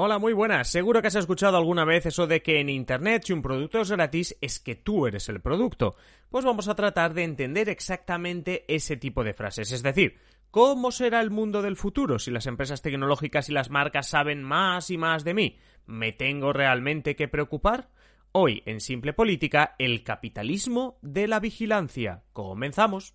Hola, muy buenas. Seguro que has escuchado alguna vez eso de que en Internet si un producto es gratis es que tú eres el producto. Pues vamos a tratar de entender exactamente ese tipo de frases. Es decir, ¿cómo será el mundo del futuro si las empresas tecnológicas y las marcas saben más y más de mí? ¿Me tengo realmente que preocupar? Hoy, en Simple Política, el capitalismo de la vigilancia. Comenzamos.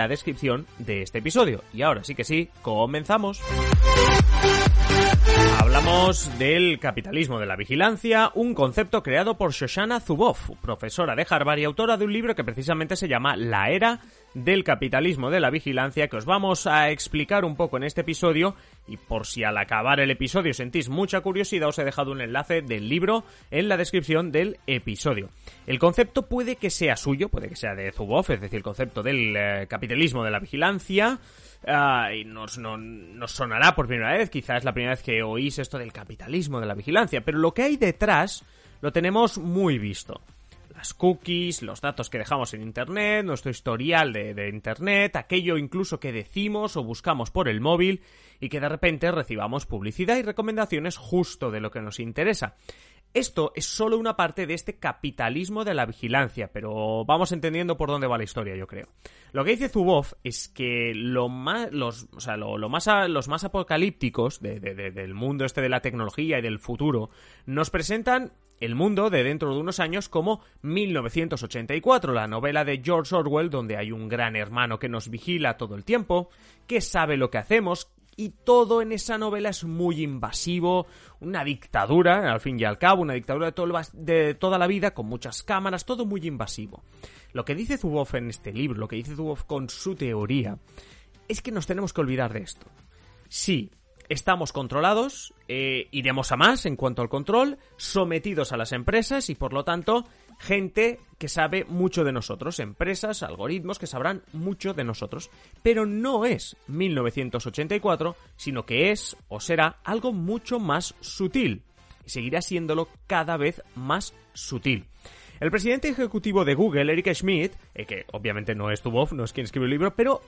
descripción de este episodio. Y ahora sí que sí, comenzamos. Hablamos del capitalismo de la vigilancia, un concepto creado por Shoshana Zuboff, profesora de Harvard y autora de un libro que precisamente se llama La era del capitalismo de la vigilancia que os vamos a explicar un poco en este episodio. Y por si al acabar el episodio sentís mucha curiosidad os he dejado un enlace del libro en la descripción del episodio. El concepto puede que sea suyo, puede que sea de Zuboff, es decir, el concepto del eh, capitalismo de la vigilancia. Ah, y nos, nos sonará por primera vez, quizás es la primera vez que oís esto del capitalismo de la vigilancia, pero lo que hay detrás lo tenemos muy visto las cookies, los datos que dejamos en Internet, nuestro historial de, Internet, aquello incluso que decimos o buscamos por el móvil y que de repente recibamos publicidad y recomendaciones justo de lo que nos interesa. Esto es solo una parte de este capitalismo de la vigilancia, pero vamos entendiendo por dónde va la historia, yo creo. Lo que dice Zuboff es que lo más, los, o sea, lo, más, los más apocalípticos del mundo este de la tecnología y del futuro nos presentan el mundo de dentro de unos años como 1984, la novela de George Orwell, donde hay un gran hermano que nos vigila todo el tiempo, que sabe lo que hacemos, y todo en esa novela es muy invasivo, una dictadura, al fin y al cabo, una dictadura de, de toda la vida, con muchas cámaras, todo muy invasivo. Lo que dice Zuboff en este libro, lo que dice Zuboff con su teoría, es que nos tenemos que olvidar de esto. Sí, estamos controlados, eh, iremos a más en cuanto al control, sometidos a las empresas y por lo tanto gente que sabe mucho de nosotros, empresas, algoritmos que sabrán mucho de nosotros. Pero no es 1984, sino que es o será algo mucho más sutil y seguirá siéndolo cada vez más sutil. El presidente ejecutivo de Google, Eric Schmidt, eh, que obviamente no es tu voz, no es quien escribe el libro, pero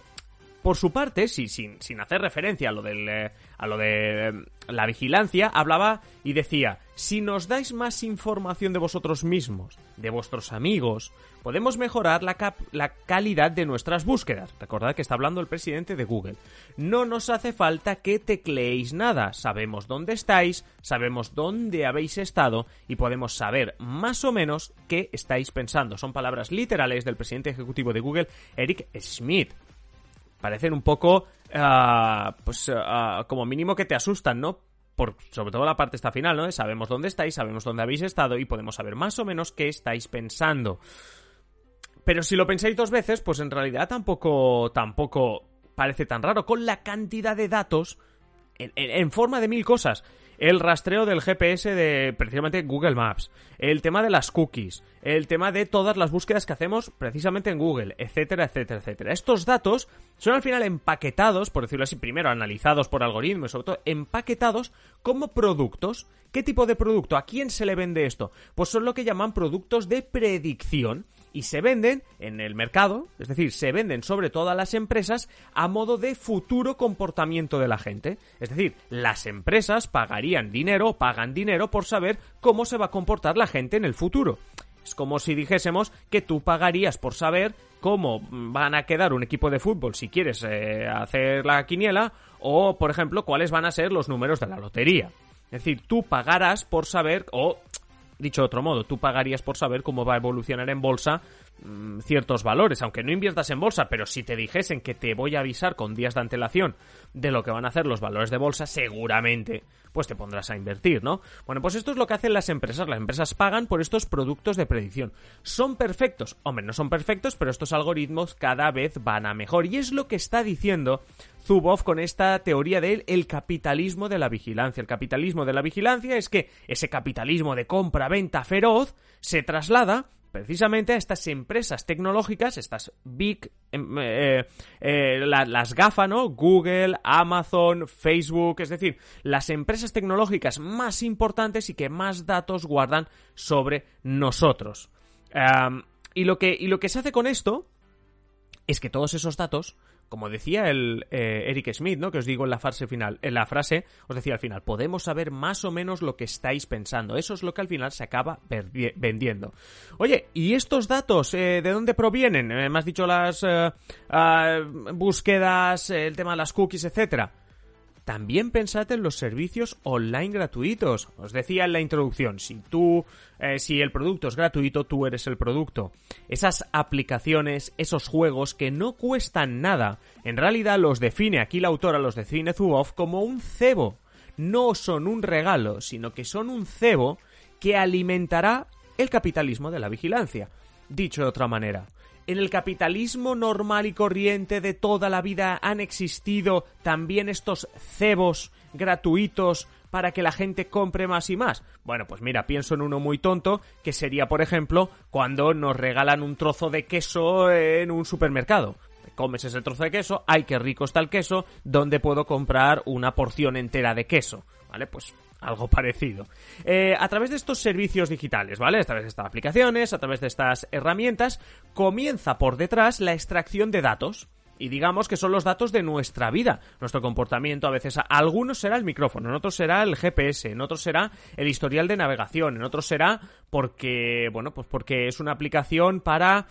por su parte, sin, sin hacer referencia a lo, del, eh, a lo de eh, la vigilancia, hablaba y decía, si nos dais más información de vosotros mismos, de vuestros amigos, podemos mejorar la, la calidad de nuestras búsquedas. Recordad que está hablando el presidente de Google. No nos hace falta que tecleéis nada, sabemos dónde estáis, sabemos dónde habéis estado y podemos saber más o menos qué estáis pensando. Son palabras literales del presidente ejecutivo de Google, Eric Schmidt parecen un poco, ah, pues ah, como mínimo que te asustan, ¿no? Por, sobre todo la parte esta final, ¿no? sabemos dónde estáis, sabemos dónde habéis estado y podemos saber más o menos qué estáis pensando. Pero si lo pensáis dos veces, pues en realidad tampoco, tampoco parece tan raro, con la cantidad de datos en forma de mil cosas el rastreo del GPS de precisamente Google Maps, el tema de las cookies, el tema de todas las búsquedas que hacemos precisamente en Google, etcétera, etcétera, etcétera. Estos datos son al final empaquetados, por decirlo así, primero analizados por algoritmos, sobre todo empaquetados como productos. ¿Qué tipo de producto? ¿A quién se le vende esto? Pues son lo que llaman productos de predicción y se venden en el mercado, es decir, se venden sobre todas las empresas a modo de futuro comportamiento de la gente. Es decir, las empresas pagarían dinero, pagan dinero por saber cómo se va a comportar la gente en el futuro. Es como si dijésemos que tú pagarías por saber cómo van a quedar un equipo de fútbol si quieres eh, hacer la quiniela o, por ejemplo, cuáles van a ser los números de la lotería. Es decir, tú pagarás por saber, o Dicho de otro modo, tú pagarías por saber cómo va a evolucionar en bolsa mm, ciertos valores, aunque no inviertas en bolsa, pero si te dijesen que te voy a avisar con días de antelación de lo que van a hacer los valores de bolsa, seguramente pues te pondrás a invertir, ¿no? Bueno, pues esto es lo que hacen las empresas. Las empresas pagan por estos productos de predicción. ¿Son perfectos? Hombre, no son perfectos, pero estos algoritmos cada vez van a mejor. Y es lo que está diciendo Zuboff con esta teoría del el capitalismo de la vigilancia. El capitalismo de la vigilancia es que ese capitalismo de compra-venta feroz se traslada precisamente a estas empresas tecnológicas, estas big, em, eh, eh, las GAFA, ¿no? Google, Amazon, Facebook, es decir, las empresas tecnológicas más importantes y que más datos guardan sobre nosotros. y, lo que, y lo que se hace con esto es que todos esos datos como decía el eh, Eric Smith, ¿no? Que os digo en la frase final, en la frase, os decía al final, podemos saber más o menos lo que estáis pensando. Eso es lo que al final se acaba vendiendo. Oye, ¿y estos datos eh, de dónde provienen? Eh, me has dicho las ah, búsquedas, el tema de las cookies, etcétera. También pensad en los servicios online gratuitos. Os decía en la introducción, si tú, eh, si el producto es gratuito, tú eres el producto. Esas aplicaciones, esos juegos que no cuestan nada, en realidad los define aquí la autora, los define Zuboff como un cebo. No son un regalo, sino que son un cebo que alimentará el capitalismo de la vigilancia. Dicho de otra manera, en el capitalismo normal y corriente de toda la vida han existido también estos cebos gratuitos para que la gente compre más y más? Bueno, pues mira, pienso en uno muy tonto, que sería, por ejemplo, cuando nos regalan un trozo de queso en un supermercado. Comes ese trozo de queso, ay, qué rico está el queso, ¿dónde puedo comprar una porción entera de queso? ¿Vale? Pues algo parecido. Eh, a través de estos servicios digitales, ¿vale? A través de estas aplicaciones, a través de estas herramientas, comienza por detrás la extracción de datos. Y digamos que son los datos de nuestra vida, nuestro comportamiento. A veces, algunos será el micrófono, en otros será el GPS, en otros será el historial de navegación, en otros será porque, bueno, pues porque es una aplicación para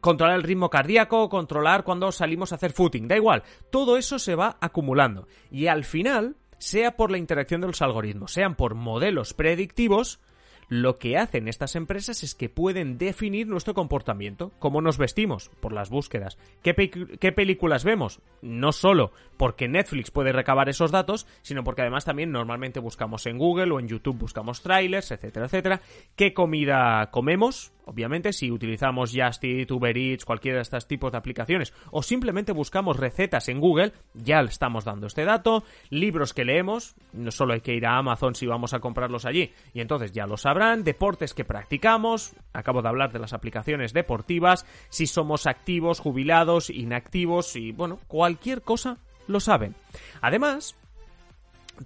controlar el ritmo cardíaco, controlar cuando salimos a hacer footing, da igual. Todo eso se va acumulando. Y al final, sea por la interacción de los algoritmos, sean por modelos predictivos, lo que hacen estas empresas es que pueden definir nuestro comportamiento, cómo nos vestimos, por las búsquedas, qué, películas vemos, no solo porque Netflix puede recabar esos datos, sino porque además también normalmente buscamos en Google o en YouTube buscamos trailers, etcétera, etcétera, qué comida comemos, obviamente si utilizamos Just Eat, Uber Eats, cualquiera de estos tipos de aplicaciones, o simplemente buscamos recetas en Google, ya le estamos dando este dato, libros que leemos, no solo hay que ir a Amazon si vamos a comprarlos allí, y entonces ya lo sabrán, deportes que practicamos, acabo de hablar de las aplicaciones deportivas, si somos activos, jubilados, inactivos, y bueno, cualquier cosa lo saben. Además,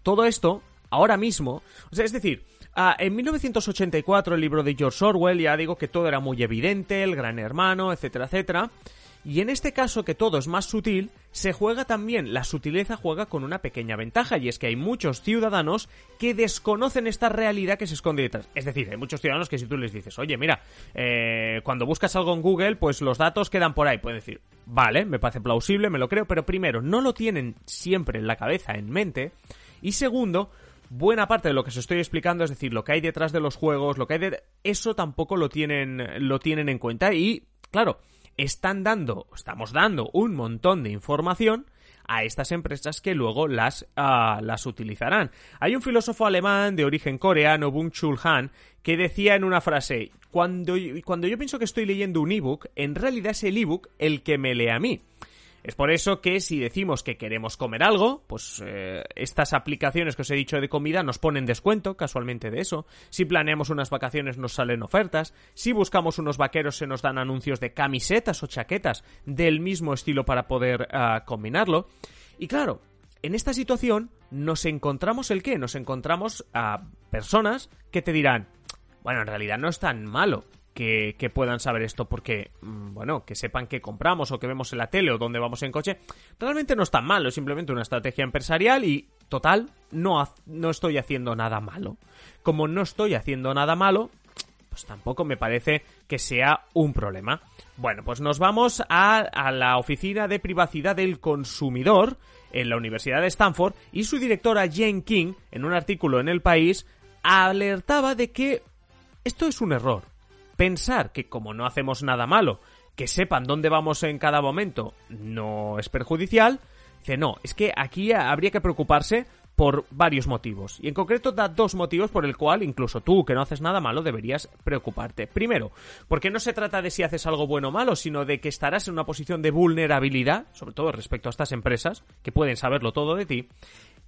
todo esto, ahora mismo, o sea, es decir, ah, en 1984 el libro de George Orwell ya digo que todo era muy evidente, el gran hermano, etcétera, etcétera. Y en este caso, que todo es más sutil, se juega también, la sutileza juega con una pequeña ventaja, y es que hay muchos ciudadanos que desconocen esta realidad que se esconde detrás. Es decir, hay muchos ciudadanos que si tú les dices, oye, mira, eh, cuando buscas algo en Google, pues los datos quedan por ahí. Pueden decir, vale, me parece plausible, me lo creo, pero primero, no lo tienen siempre en la cabeza, en mente, y segundo, buena parte de lo que os estoy explicando, es decir, lo que hay detrás de los juegos, lo que hay de... Eso tampoco lo tienen, lo tienen en cuenta y, claro, están dando, estamos dando un montón de información a estas empresas que luego las, ah, las utilizarán. Hay un filósofo alemán de origen coreano, Bung Chul Han, que decía en una frase, cuando, cuando yo pienso que estoy leyendo un ebook, en realidad es el ebook el que me lee a mí. Es por eso que si decimos que queremos comer algo, pues eh, estas aplicaciones que os he dicho de comida nos ponen descuento, casualmente de eso. Si planeamos unas vacaciones nos salen ofertas. Si buscamos unos vaqueros se nos dan anuncios de camisetas o chaquetas del mismo estilo para poder ah, combinarlo. Y claro, en esta situación nos encontramos el qué? Nos encontramos a personas que te dirán, bueno, en realidad no es tan malo que, puedan saber esto porque, mm, bueno, que sepan que compramos o que vemos en la tele o dónde vamos en coche, realmente no es tan malo, es simplemente una estrategia empresarial y, total, no, no estoy haciendo nada malo. Como no estoy haciendo nada malo, pues tampoco me parece que sea un problema. Bueno, pues nos vamos a, a, la Oficina de Privacidad del Consumidor en la Universidad de Stanford y su directora Jane King, en un artículo en El País, alertaba de que esto es un error pensar que como no hacemos nada malo, que sepan dónde vamos en cada momento no es perjudicial, dice, no, es que aquí habría que preocuparse por varios motivos. Y en concreto da dos motivos por el cual incluso tú, que no haces nada malo, deberías preocuparte. Primero, porque no se trata de si haces algo bueno o malo, sino de que estarás en una posición de vulnerabilidad, sobre todo respecto a estas empresas, que pueden saberlo todo de ti.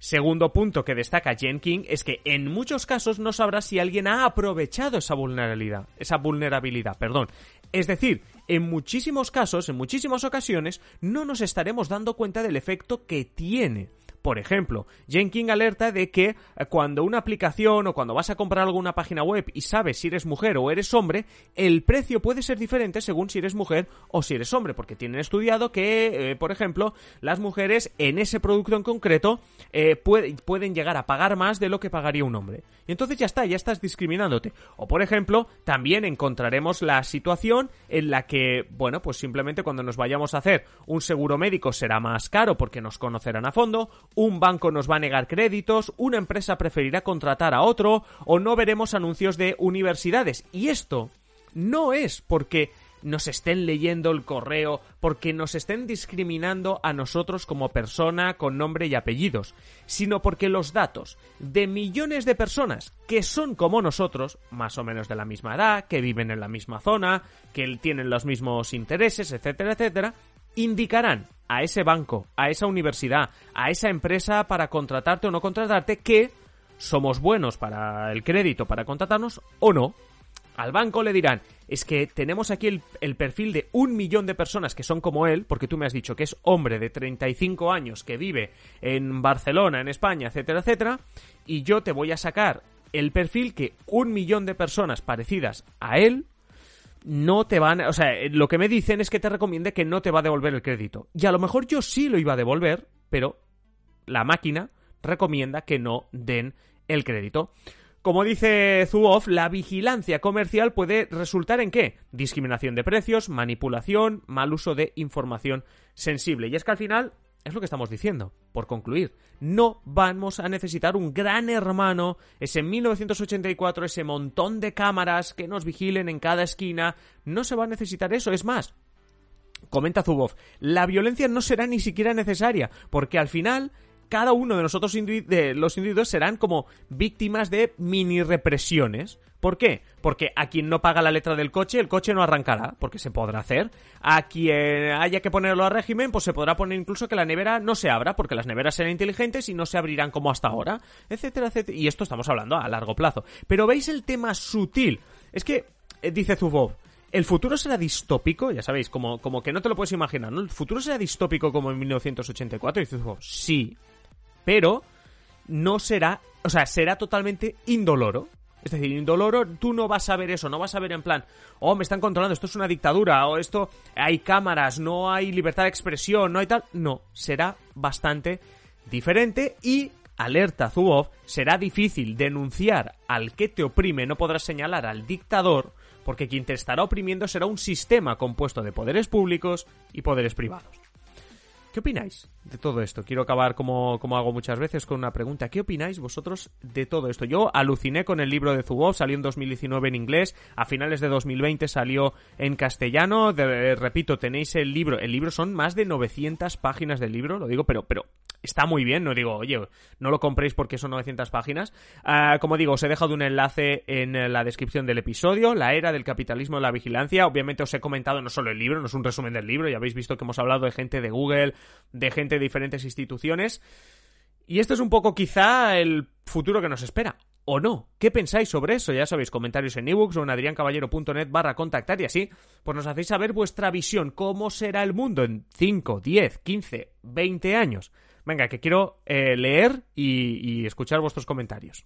Segundo punto que destaca Jen King es que en muchos casos no sabrás si alguien ha aprovechado esa vulnerabilidad, esa vulnerabilidad, perdón. Es decir, en muchísimos casos, en muchísimas ocasiones, no nos estaremos dando cuenta del efecto que tiene. Por ejemplo, Jenkins alerta de que eh, cuando una aplicación o cuando vas a comprar alguna página web y sabes si eres mujer o eres hombre, el precio puede ser diferente según si eres mujer o si eres hombre, porque tienen estudiado que, eh, por ejemplo, las mujeres en ese producto en concreto eh, pueden llegar a pagar más de lo que pagaría un hombre. Y entonces ya está, ya estás discriminándote. O por ejemplo, también encontraremos la situación en la que, bueno, pues simplemente cuando nos vayamos a hacer un seguro médico será más caro porque nos conocerán a fondo, un banco nos va a negar créditos, una empresa preferirá contratar a otro o no veremos anuncios de universidades. Y esto no es porque nos estén leyendo el correo, porque nos estén discriminando a nosotros como persona con nombre y apellidos, sino porque los datos de millones de personas que son como nosotros, más o menos de la misma edad, que viven en la misma zona, que tienen los mismos intereses, etcétera, etcétera, indicarán a ese banco, a esa universidad, a esa empresa para contratarte o no contratarte que somos buenos para el crédito, para contratarnos o no. Al banco le dirán, es que tenemos aquí el, perfil de un millón de personas que son como él, porque tú me has dicho que es hombre de 35 años que vive en Barcelona, en España, etcétera, etcétera, y yo te voy a sacar el perfil que un millón de personas parecidas a él no te van, o sea, lo que me dicen es que te recomiende que no te va a devolver el crédito. Y a lo mejor yo sí lo iba a devolver, pero la máquina recomienda que no den el crédito. Como dice Zuoff, la vigilancia comercial puede resultar en qué? Discriminación de precios, manipulación, mal uso de información sensible. Y es que al final es lo que estamos diciendo, por concluir. No vamos a necesitar un gran hermano, ese 1984, ese montón de cámaras que nos vigilen en cada esquina. No se va a necesitar eso, es más. Comenta Zubov, la violencia no será ni siquiera necesaria, porque al final cada uno de nosotros los individuos serán como víctimas de mini represiones. ¿Por qué? Porque a quien no paga la letra del coche, el coche no arrancará, porque se podrá hacer. A quien haya que ponerlo a régimen, pues se podrá poner incluso que la nevera no se abra, porque las neveras serán inteligentes y no se abrirán como hasta ahora, etcétera, etcétera. Y esto estamos hablando a largo plazo. Pero veis el tema sutil. Es que, eh, dice Zubov, el futuro será distópico, ya sabéis, como, como que no te lo puedes imaginar, ¿no? El futuro será distópico como en 1984, y dice Zubov, sí, pero no será, o sea, será totalmente indoloro. Es decir, indoloro, tú no vas a ver eso, no vas a ver en plan, oh, me están controlando, esto es una dictadura, o esto, hay cámaras, no hay libertad de expresión, no hay tal. No, será bastante diferente y, alerta Zuboff, será difícil denunciar al que te oprime, no podrás señalar al dictador, porque quien te estará oprimiendo será un sistema compuesto de poderes públicos y poderes privados. ¿Qué opináis de todo esto? Quiero acabar, como, como hago muchas veces, con una pregunta. ¿Qué opináis vosotros de todo esto? Yo aluciné con el libro de Zubov, salió en 2019 en inglés, a finales de 2020 salió en castellano. repito, tenéis el libro. El libro son más de 900 páginas del libro, lo digo, pero, pero está muy bien, no digo, oye, no lo compréis porque son 900 páginas. Ah, como digo, os he dejado un enlace en la descripción del episodio, la era del capitalismo de la vigilancia. Obviamente os he comentado no solo el libro, no es un resumen del libro, ya habéis visto que hemos hablado de gente de Google, de gente de diferentes instituciones. Y esto es un poco quizá el futuro que nos espera. ¿O no? ¿Qué pensáis sobre eso? Ya sabéis, comentarios en ebooks o en adriancaballero.net barra contactar y así, pues nos hacéis saber vuestra visión, cómo será el mundo en 5, 10, 15, 20 años. Venga, que quiero eh, leer y, escuchar vuestros comentarios.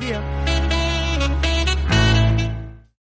día.